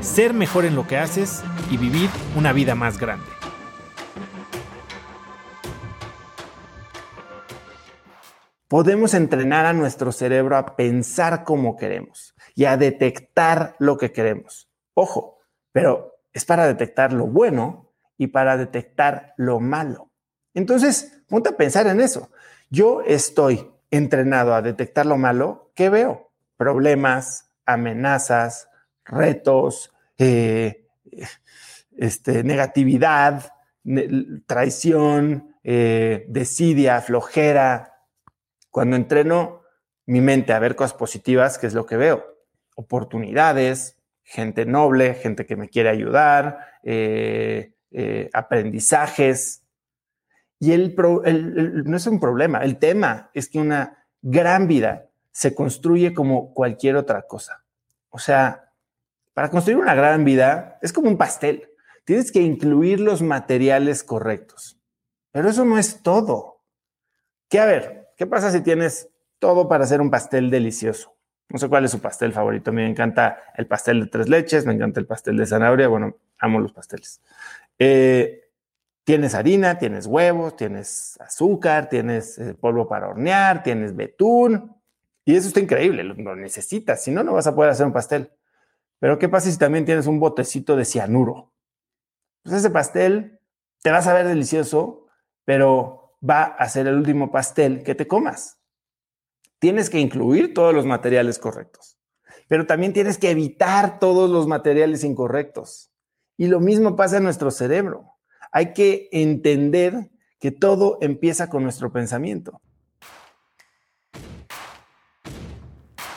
ser mejor en lo que haces y vivir una vida más grande. Podemos entrenar a nuestro cerebro a pensar como queremos y a detectar lo que queremos. Ojo, pero es para detectar lo bueno y para detectar lo malo. Entonces, ponte a pensar en eso. Yo estoy entrenado a detectar lo malo, ¿qué veo? Problemas, amenazas, retos, eh, este, negatividad, traición, eh, desidia, flojera. Cuando entreno mi mente a ver cosas positivas, ¿qué es lo que veo? Oportunidades, gente noble, gente que me quiere ayudar, eh, aprendizajes. Y el, no es un problema, el tema es que una gran vida se construye como cualquier otra cosa. O sea, para construir una gran vida es como un pastel. Tienes que incluir los materiales correctos. Pero eso no es todo. ¿Qué a ver? ¿Qué pasa si tienes todo para hacer un pastel delicioso? No sé cuál es su pastel favorito. A mí me encanta el pastel de tres leches, me encanta el pastel de zanahoria. Bueno, amo los pasteles. Eh, Tienes harina, tienes huevos, tienes azúcar, tienes eh, polvo para hornear, tienes betún. Y eso está increíble, lo, necesitas. Si no, no vas a poder hacer un pastel. Pero ¿qué pasa si también tienes un botecito de cianuro? Pues ese pastel te va a saber delicioso, pero va a ser el último pastel que te comas. Tienes que incluir todos los materiales correctos, pero también tienes que evitar todos los materiales incorrectos. Y lo mismo pasa en nuestro cerebro hay que entender que todo empieza con nuestro pensamiento.